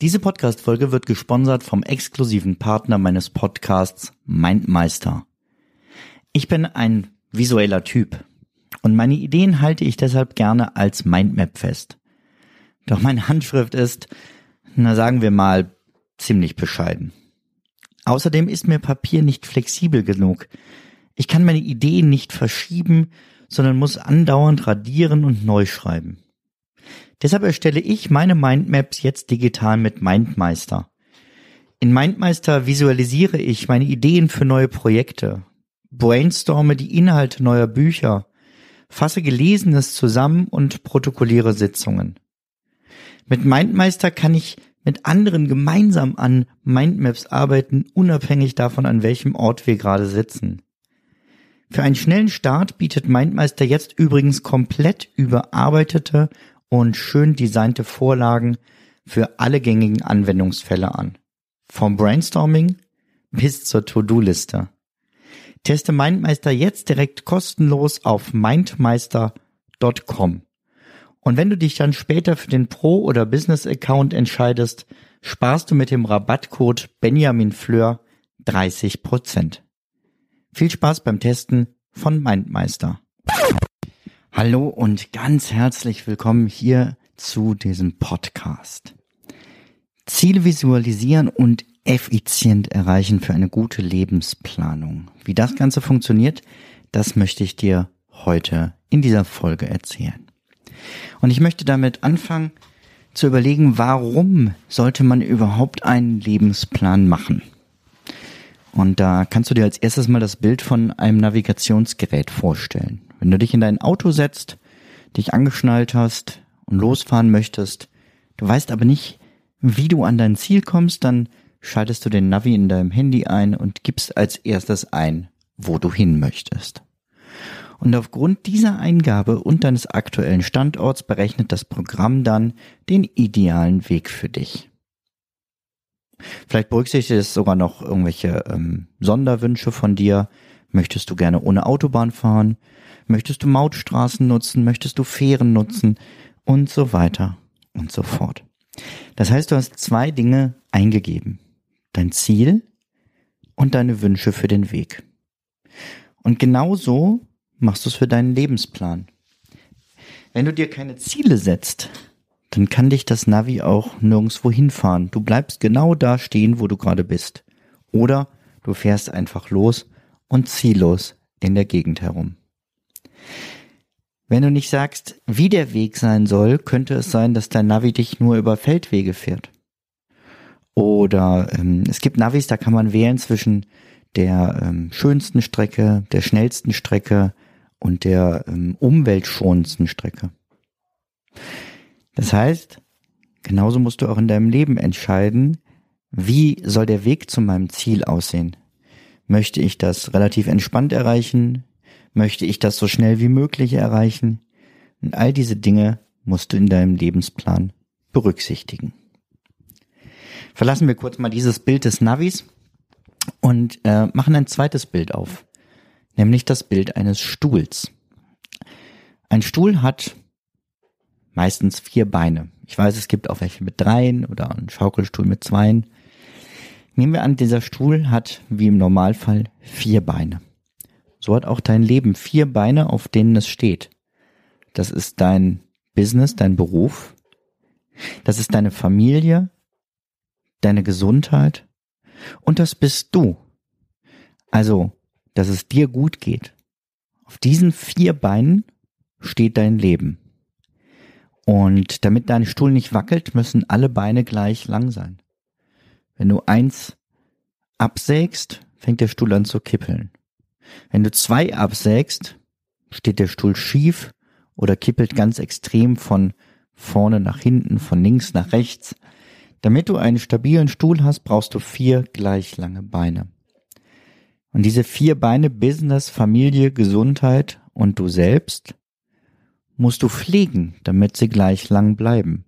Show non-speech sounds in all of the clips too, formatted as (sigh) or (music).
Diese Podcast-Folge wird gesponsert vom exklusiven Partner meines Podcasts Mindmeister. Ich bin ein visueller Typ und meine Ideen halte ich deshalb gerne als Mindmap fest. Doch meine Handschrift ist, na sagen wir mal, ziemlich bescheiden. Außerdem ist mir Papier nicht flexibel genug. Ich kann meine Ideen nicht verschieben, sondern muss andauernd radieren und neu schreiben. Deshalb erstelle ich meine Mindmaps jetzt digital mit Mindmeister. In Mindmeister visualisiere ich meine Ideen für neue Projekte, brainstorme die Inhalte neuer Bücher, fasse Gelesenes zusammen und protokolliere Sitzungen. Mit Mindmeister kann ich mit anderen gemeinsam an Mindmaps arbeiten, unabhängig davon, an welchem Ort wir gerade sitzen. Für einen schnellen Start bietet Mindmeister jetzt übrigens komplett überarbeitete und schön designte Vorlagen für alle gängigen Anwendungsfälle an. Vom Brainstorming bis zur To-Do-Liste. Teste Mindmeister jetzt direkt kostenlos auf mindmeister.com. Und wenn du dich dann später für den Pro- oder Business-Account entscheidest, sparst du mit dem Rabattcode Benjamin Fleur 30%. Viel Spaß beim Testen von Mindmeister. Hallo und ganz herzlich willkommen hier zu diesem Podcast. Ziele visualisieren und effizient erreichen für eine gute Lebensplanung. Wie das Ganze funktioniert, das möchte ich dir heute in dieser Folge erzählen. Und ich möchte damit anfangen zu überlegen, warum sollte man überhaupt einen Lebensplan machen? Und da kannst du dir als erstes mal das Bild von einem Navigationsgerät vorstellen. Wenn du dich in dein Auto setzt, dich angeschnallt hast und losfahren möchtest, du weißt aber nicht, wie du an dein Ziel kommst, dann schaltest du den Navi in deinem Handy ein und gibst als erstes ein, wo du hin möchtest. Und aufgrund dieser Eingabe und deines aktuellen Standorts berechnet das Programm dann den idealen Weg für dich. Vielleicht berücksichtigt es sogar noch irgendwelche ähm, Sonderwünsche von dir. Möchtest du gerne ohne Autobahn fahren? Möchtest du Mautstraßen nutzen? Möchtest du Fähren nutzen? Und so weiter und so fort. Das heißt, du hast zwei Dinge eingegeben. Dein Ziel und deine Wünsche für den Weg. Und genauso machst du es für deinen Lebensplan. Wenn du dir keine Ziele setzt, dann kann dich das Navi auch nirgendwo hinfahren. Du bleibst genau da stehen, wo du gerade bist. Oder du fährst einfach los und ziellos in der Gegend herum. Wenn du nicht sagst, wie der Weg sein soll, könnte es sein, dass dein Navi dich nur über Feldwege fährt. Oder ähm, es gibt Navis, da kann man wählen zwischen der ähm, schönsten Strecke, der schnellsten Strecke und der ähm, umweltschonendsten Strecke. Das heißt, genauso musst du auch in deinem Leben entscheiden, wie soll der Weg zu meinem Ziel aussehen? Möchte ich das relativ entspannt erreichen? Möchte ich das so schnell wie möglich erreichen? Und all diese Dinge musst du in deinem Lebensplan berücksichtigen. Verlassen wir kurz mal dieses Bild des Navis und äh, machen ein zweites Bild auf, nämlich das Bild eines Stuhls. Ein Stuhl hat meistens vier Beine. Ich weiß, es gibt auch welche mit dreien oder einen Schaukelstuhl mit zweien. Nehmen wir an, dieser Stuhl hat wie im Normalfall vier Beine. So hat auch dein Leben vier Beine, auf denen es steht. Das ist dein Business, dein Beruf. Das ist deine Familie, deine Gesundheit und das bist du. Also, dass es dir gut geht. Auf diesen vier Beinen steht dein Leben. Und damit dein Stuhl nicht wackelt, müssen alle Beine gleich lang sein. Wenn du eins absägst, fängt der Stuhl an zu kippeln. Wenn du zwei absägst, Steht der Stuhl schief oder kippelt ganz extrem von vorne nach hinten, von links nach rechts? Damit du einen stabilen Stuhl hast, brauchst du vier gleich lange Beine. Und diese vier Beine, Business, Familie, Gesundheit und du selbst, musst du pflegen, damit sie gleich lang bleiben.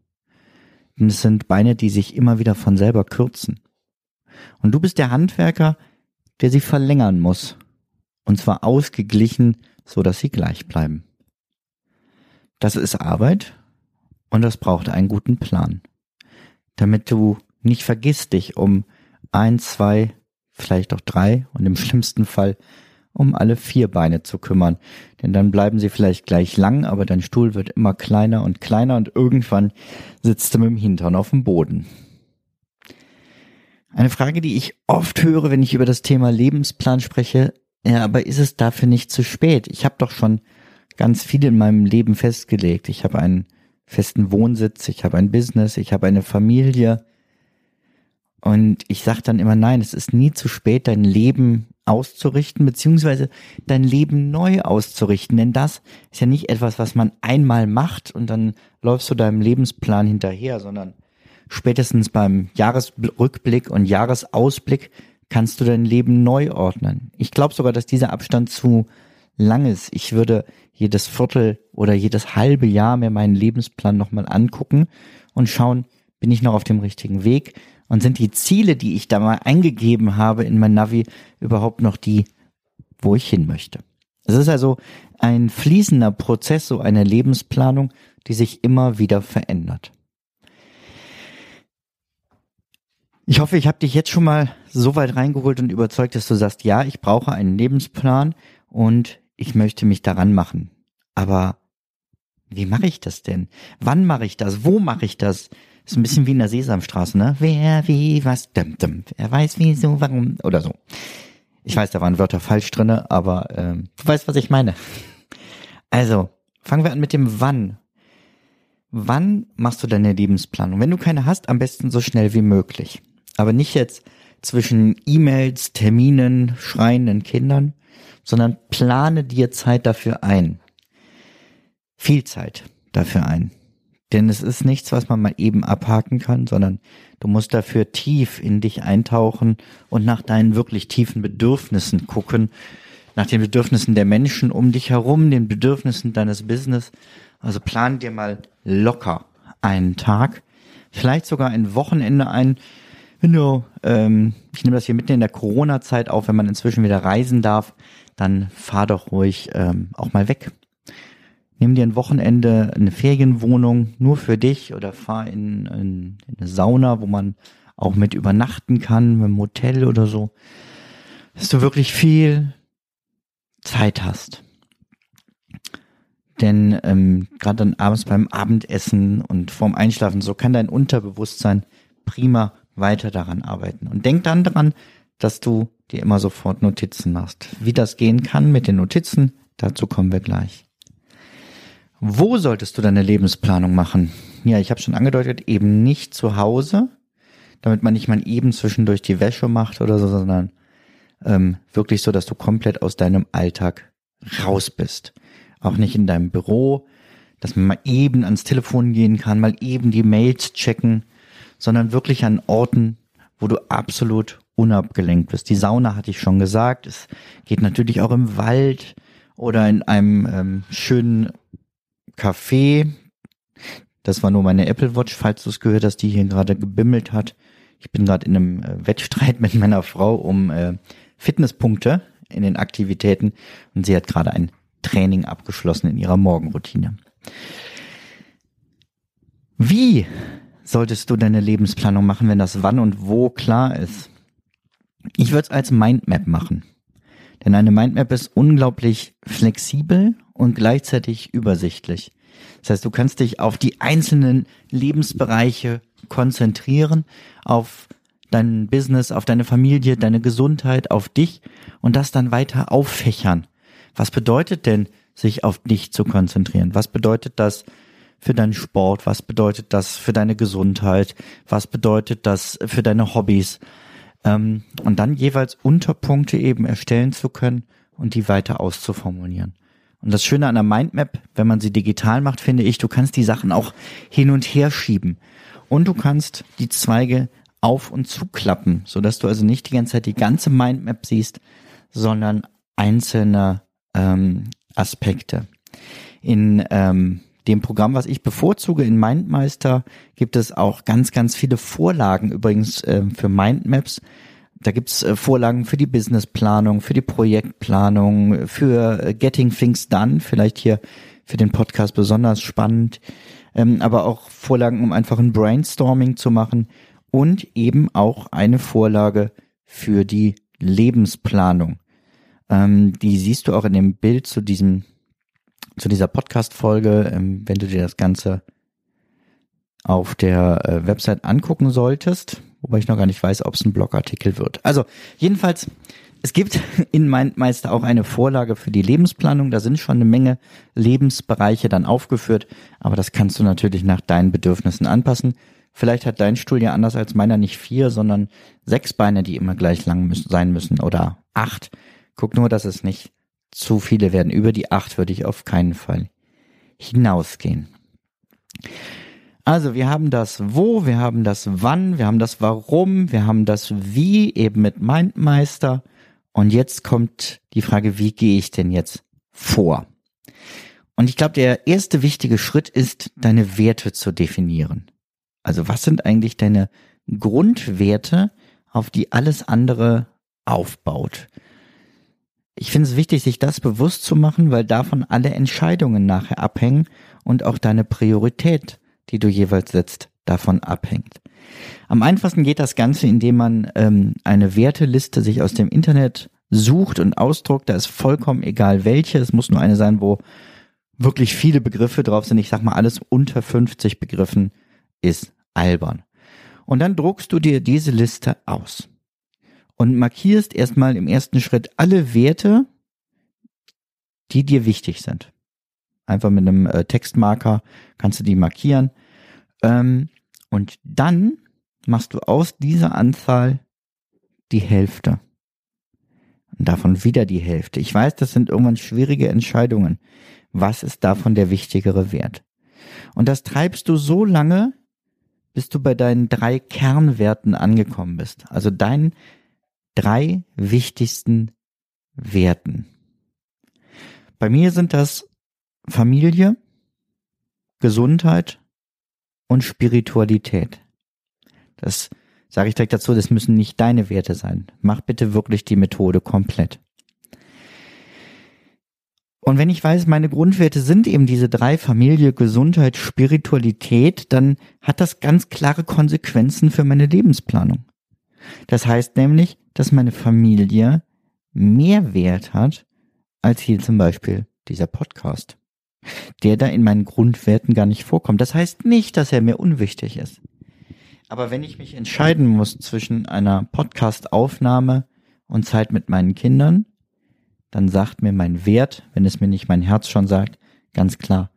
Denn es sind Beine, die sich immer wieder von selber kürzen. Und du bist der Handwerker, der sie verlängern muss. Und zwar ausgeglichen, so dass sie gleich bleiben. Das ist Arbeit und das braucht einen guten Plan. Damit du nicht vergisst, dich um ein, zwei, vielleicht auch drei und im schlimmsten Fall um alle vier Beine zu kümmern. Denn dann bleiben sie vielleicht gleich lang, aber dein Stuhl wird immer kleiner und kleiner und irgendwann sitzt du mit dem Hintern auf dem Boden. Eine Frage, die ich oft höre, wenn ich über das Thema Lebensplan spreche, ja, aber ist es dafür nicht zu spät? Ich habe doch schon ganz viel in meinem Leben festgelegt. Ich habe einen festen Wohnsitz, ich habe ein Business, ich habe eine Familie. Und ich sage dann immer, nein, es ist nie zu spät, dein Leben auszurichten, beziehungsweise dein Leben neu auszurichten. Denn das ist ja nicht etwas, was man einmal macht und dann läufst du deinem Lebensplan hinterher, sondern spätestens beim Jahresrückblick und Jahresausblick kannst du dein Leben neu ordnen. Ich glaube sogar, dass dieser Abstand zu lang ist. Ich würde jedes Viertel oder jedes halbe Jahr mir meinen Lebensplan nochmal angucken und schauen, bin ich noch auf dem richtigen Weg und sind die Ziele, die ich da mal eingegeben habe in mein Navi, überhaupt noch die, wo ich hin möchte. Es ist also ein fließender Prozess, so eine Lebensplanung, die sich immer wieder verändert. Ich hoffe, ich habe dich jetzt schon mal so weit reingeholt und überzeugt, dass du sagst, ja, ich brauche einen Lebensplan und ich möchte mich daran machen. Aber wie mache ich das denn? Wann mache ich das? Wo mache ich das? Ist ein bisschen wie in der Sesamstraße, ne? Wer, wie, was, dum, dum. Wer weiß, wieso, warum oder so. Ich weiß, da waren Wörter falsch drinne, aber ähm, du weißt, was ich meine. Also, fangen wir an mit dem Wann. Wann machst du deine Lebensplanung? Wenn du keine hast, am besten so schnell wie möglich. Aber nicht jetzt zwischen E-Mails, Terminen, schreienden Kindern, sondern plane dir Zeit dafür ein. Viel Zeit dafür ein. Denn es ist nichts, was man mal eben abhaken kann, sondern du musst dafür tief in dich eintauchen und nach deinen wirklich tiefen Bedürfnissen gucken, nach den Bedürfnissen der Menschen um dich herum, den Bedürfnissen deines Business. Also plan dir mal locker einen Tag, vielleicht sogar ein Wochenende ein, wenn du, ähm, ich nehme das hier mitten in der Corona-Zeit auf, wenn man inzwischen wieder reisen darf, dann fahr doch ruhig ähm, auch mal weg. Nimm dir ein Wochenende eine Ferienwohnung nur für dich oder fahr in, in, in eine Sauna, wo man auch mit übernachten kann, mit einem Hotel oder so, dass du wirklich viel Zeit hast. Denn ähm, gerade dann abends beim Abendessen und vorm Einschlafen, so kann dein Unterbewusstsein prima weiter daran arbeiten. Und denk dann daran, dass du dir immer sofort Notizen machst. Wie das gehen kann mit den Notizen, dazu kommen wir gleich. Wo solltest du deine Lebensplanung machen? Ja, ich habe schon angedeutet, eben nicht zu Hause, damit man nicht mal eben zwischendurch die Wäsche macht oder so, sondern ähm, wirklich so, dass du komplett aus deinem Alltag raus bist. Auch nicht in deinem Büro, dass man mal eben ans Telefon gehen kann, mal eben die Mails checken, sondern wirklich an Orten, wo du absolut unabgelenkt bist. Die Sauna hatte ich schon gesagt. Es geht natürlich auch im Wald oder in einem ähm, schönen Café. Das war nur meine Apple Watch, falls du es gehört hast, die hier gerade gebimmelt hat. Ich bin gerade in einem äh, Wettstreit (laughs) mit meiner Frau um äh, Fitnesspunkte in den Aktivitäten und sie hat gerade ein Training abgeschlossen in ihrer Morgenroutine. Wie solltest du deine Lebensplanung machen, wenn das wann und wo klar ist? Ich würde es als Mindmap machen. Denn eine Mindmap ist unglaublich flexibel und gleichzeitig übersichtlich. Das heißt, du kannst dich auf die einzelnen Lebensbereiche konzentrieren, auf dein Business, auf deine Familie, deine Gesundheit, auf dich und das dann weiter auffächern. Was bedeutet denn, sich auf dich zu konzentrieren? Was bedeutet das für deinen Sport? Was bedeutet das für deine Gesundheit? Was bedeutet das für deine Hobbys? Ähm, und dann jeweils Unterpunkte eben erstellen zu können und die weiter auszuformulieren. Und das Schöne an der Mindmap, wenn man sie digital macht, finde ich, du kannst die Sachen auch hin und her schieben. Und du kannst die Zweige auf und zuklappen, sodass du also nicht die ganze Zeit die ganze Mindmap siehst, sondern einzelne ähm, Aspekte. In ähm, dem Programm, was ich bevorzuge in Mindmeister, gibt es auch ganz, ganz viele Vorlagen übrigens äh, für Mindmaps. Da gibt's äh, Vorlagen für die Businessplanung, für die Projektplanung, für äh, Getting Things Done, vielleicht hier für den Podcast besonders spannend, ähm, aber auch Vorlagen, um einfach ein Brainstorming zu machen und eben auch eine Vorlage für die Lebensplanung. Ähm, die siehst du auch in dem Bild zu diesem zu dieser Podcast-Folge, ähm, wenn du dir das Ganze auf der äh, Website angucken solltest, wobei ich noch gar nicht weiß, ob es ein Blogartikel wird. Also jedenfalls, es gibt (laughs) in Mindmeister auch eine Vorlage für die Lebensplanung. Da sind schon eine Menge Lebensbereiche dann aufgeführt, aber das kannst du natürlich nach deinen Bedürfnissen anpassen. Vielleicht hat dein Stuhl ja anders als meiner nicht vier, sondern sechs Beine, die immer gleich lang müssen, sein müssen oder acht. Guck nur, dass es nicht zu viele werden. Über die acht würde ich auf keinen Fall hinausgehen. Also wir haben das Wo, wir haben das Wann, wir haben das Warum, wir haben das Wie eben mit Mindmeister. Und jetzt kommt die Frage, wie gehe ich denn jetzt vor? Und ich glaube, der erste wichtige Schritt ist, deine Werte zu definieren. Also was sind eigentlich deine Grundwerte, auf die alles andere aufbaut? Ich finde es wichtig, sich das bewusst zu machen, weil davon alle Entscheidungen nachher abhängen und auch deine Priorität, die du jeweils setzt, davon abhängt. Am einfachsten geht das Ganze, indem man ähm, eine Werteliste sich aus dem Internet sucht und ausdruckt. Da ist vollkommen egal welche. Es muss nur eine sein, wo wirklich viele Begriffe drauf sind. Ich sag mal, alles unter 50 Begriffen ist albern. Und dann druckst du dir diese Liste aus und markierst erstmal im ersten Schritt alle Werte, die dir wichtig sind. Einfach mit einem äh, Textmarker kannst du die markieren. Ähm, und dann machst du aus dieser Anzahl die Hälfte. Und davon wieder die Hälfte. Ich weiß, das sind irgendwann schwierige Entscheidungen. Was ist davon der wichtigere Wert? Und das treibst du so lange, bis du bei deinen drei Kernwerten angekommen bist. Also dein drei wichtigsten Werten. Bei mir sind das Familie, Gesundheit und Spiritualität. Das sage ich direkt dazu, das müssen nicht deine Werte sein. Mach bitte wirklich die Methode komplett. Und wenn ich weiß, meine Grundwerte sind eben diese drei Familie, Gesundheit, Spiritualität, dann hat das ganz klare Konsequenzen für meine Lebensplanung. Das heißt nämlich, dass meine Familie mehr Wert hat als hier zum Beispiel dieser Podcast, der da in meinen Grundwerten gar nicht vorkommt. Das heißt nicht, dass er mir unwichtig ist. Aber wenn ich mich entscheiden muss zwischen einer Podcast-Aufnahme und Zeit mit meinen Kindern, dann sagt mir mein Wert, wenn es mir nicht mein Herz schon sagt, ganz klar,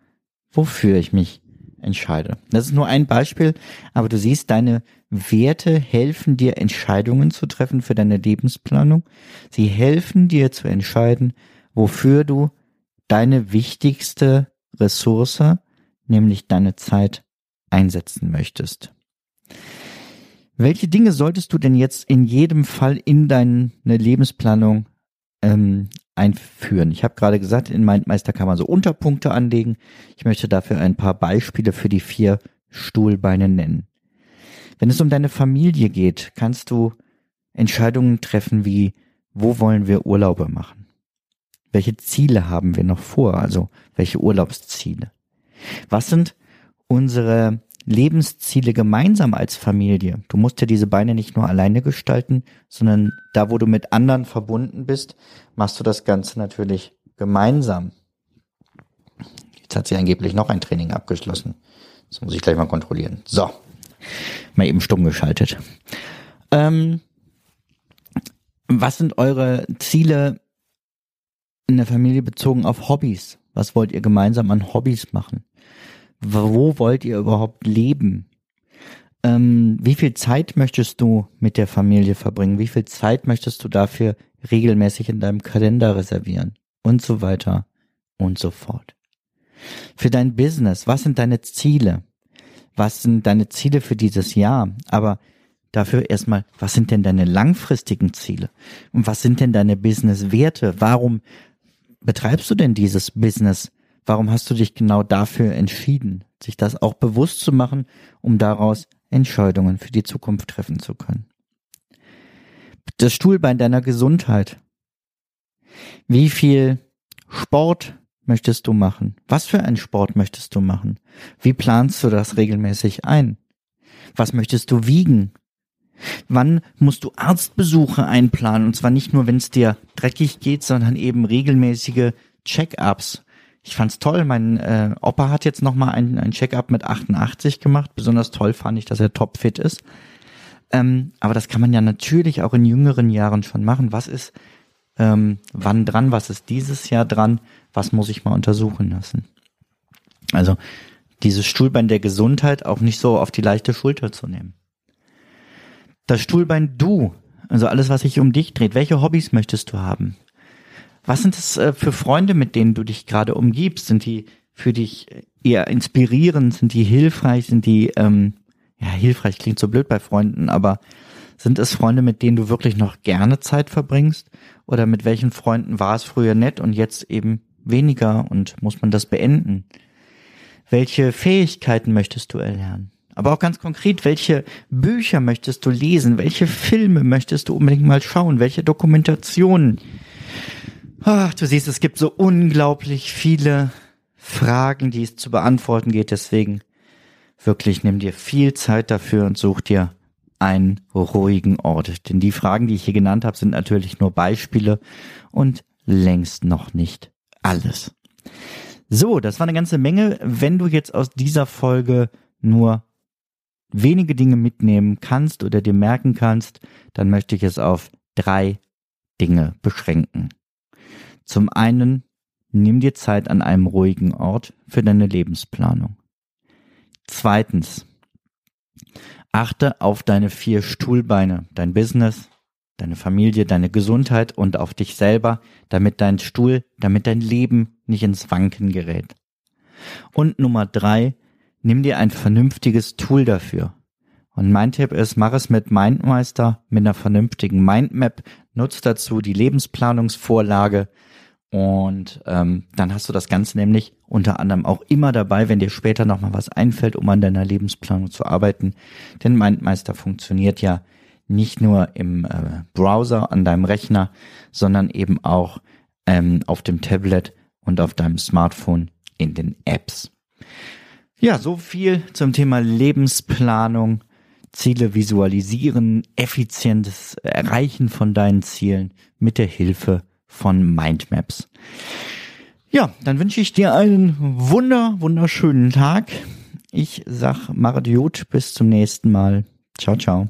wofür ich mich entscheide. Das ist nur ein Beispiel, aber du siehst, deine Werte helfen dir, Entscheidungen zu treffen für deine Lebensplanung. Sie helfen dir zu entscheiden, wofür du deine wichtigste Ressource, nämlich deine Zeit, einsetzen möchtest. Welche Dinge solltest du denn jetzt in jedem Fall in deine Lebensplanung ähm, einführen. Ich habe gerade gesagt, in Mindmeister kann man so Unterpunkte anlegen. Ich möchte dafür ein paar Beispiele für die vier Stuhlbeine nennen. Wenn es um deine Familie geht, kannst du Entscheidungen treffen wie, wo wollen wir Urlaube machen? Welche Ziele haben wir noch vor? Also welche Urlaubsziele? Was sind unsere Lebensziele gemeinsam als Familie. Du musst ja diese Beine nicht nur alleine gestalten, sondern da, wo du mit anderen verbunden bist, machst du das Ganze natürlich gemeinsam. Jetzt hat sie angeblich noch ein Training abgeschlossen. Das muss ich gleich mal kontrollieren. So. Mal eben stumm geschaltet. Ähm, was sind eure Ziele in der Familie bezogen auf Hobbys? Was wollt ihr gemeinsam an Hobbys machen? wo wollt ihr überhaupt leben? Ähm, wie viel Zeit möchtest du mit der Familie verbringen? Wie viel Zeit möchtest du dafür regelmäßig in deinem Kalender reservieren? Und so weiter und so fort. Für dein Business, was sind deine Ziele? Was sind deine Ziele für dieses Jahr? Aber dafür erstmal, was sind denn deine langfristigen Ziele? Und was sind denn deine Business-Werte? Warum betreibst du denn dieses Business? Warum hast du dich genau dafür entschieden, sich das auch bewusst zu machen, um daraus Entscheidungen für die Zukunft treffen zu können? Das Stuhlbein deiner Gesundheit. Wie viel Sport möchtest du machen? Was für einen Sport möchtest du machen? Wie planst du das regelmäßig ein? Was möchtest du wiegen? Wann musst du Arztbesuche einplanen? Und zwar nicht nur, wenn es dir dreckig geht, sondern eben regelmäßige Check-ups. Ich fand's toll. Mein äh, Opa hat jetzt noch mal ein, ein Check-up mit 88 gemacht. Besonders toll fand ich, dass er topfit ist. Ähm, aber das kann man ja natürlich auch in jüngeren Jahren schon machen. Was ist ähm, wann dran? Was ist dieses Jahr dran? Was muss ich mal untersuchen lassen? Also dieses Stuhlbein der Gesundheit auch nicht so auf die leichte Schulter zu nehmen. Das Stuhlbein du, also alles, was sich um dich dreht. Welche Hobbys möchtest du haben? Was sind es äh, für Freunde, mit denen du dich gerade umgibst? Sind die für dich eher inspirierend? Sind die hilfreich? Sind die, ähm, ja, hilfreich klingt so blöd bei Freunden, aber sind es Freunde, mit denen du wirklich noch gerne Zeit verbringst? Oder mit welchen Freunden war es früher nett und jetzt eben weniger und muss man das beenden? Welche Fähigkeiten möchtest du erlernen? Aber auch ganz konkret, welche Bücher möchtest du lesen? Welche Filme möchtest du unbedingt mal schauen? Welche Dokumentationen? Ach, du siehst, es gibt so unglaublich viele Fragen, die es zu beantworten geht. Deswegen wirklich nimm dir viel Zeit dafür und such dir einen ruhigen Ort. Denn die Fragen, die ich hier genannt habe, sind natürlich nur Beispiele und längst noch nicht alles. So, das war eine ganze Menge. Wenn du jetzt aus dieser Folge nur wenige Dinge mitnehmen kannst oder dir merken kannst, dann möchte ich es auf drei Dinge beschränken. Zum einen, nimm dir Zeit an einem ruhigen Ort für deine Lebensplanung. Zweitens, achte auf deine vier Stuhlbeine, dein Business, deine Familie, deine Gesundheit und auf dich selber, damit dein Stuhl, damit dein Leben nicht ins Wanken gerät. Und Nummer drei, nimm dir ein vernünftiges Tool dafür. Und mein Tipp ist, mach es mit Mindmeister, mit einer vernünftigen Mindmap, nutz dazu die Lebensplanungsvorlage und ähm, dann hast du das Ganze nämlich unter anderem auch immer dabei, wenn dir später nochmal was einfällt, um an deiner Lebensplanung zu arbeiten. Denn Mindmeister funktioniert ja nicht nur im äh, Browser an deinem Rechner, sondern eben auch ähm, auf dem Tablet und auf deinem Smartphone in den Apps. Ja, so viel zum Thema Lebensplanung, Ziele visualisieren, effizientes Erreichen von deinen Zielen mit der Hilfe von Mindmaps. Ja, dann wünsche ich dir einen wunder, wunderschönen Tag. Ich sag Maradiot, bis zum nächsten Mal. Ciao, ciao.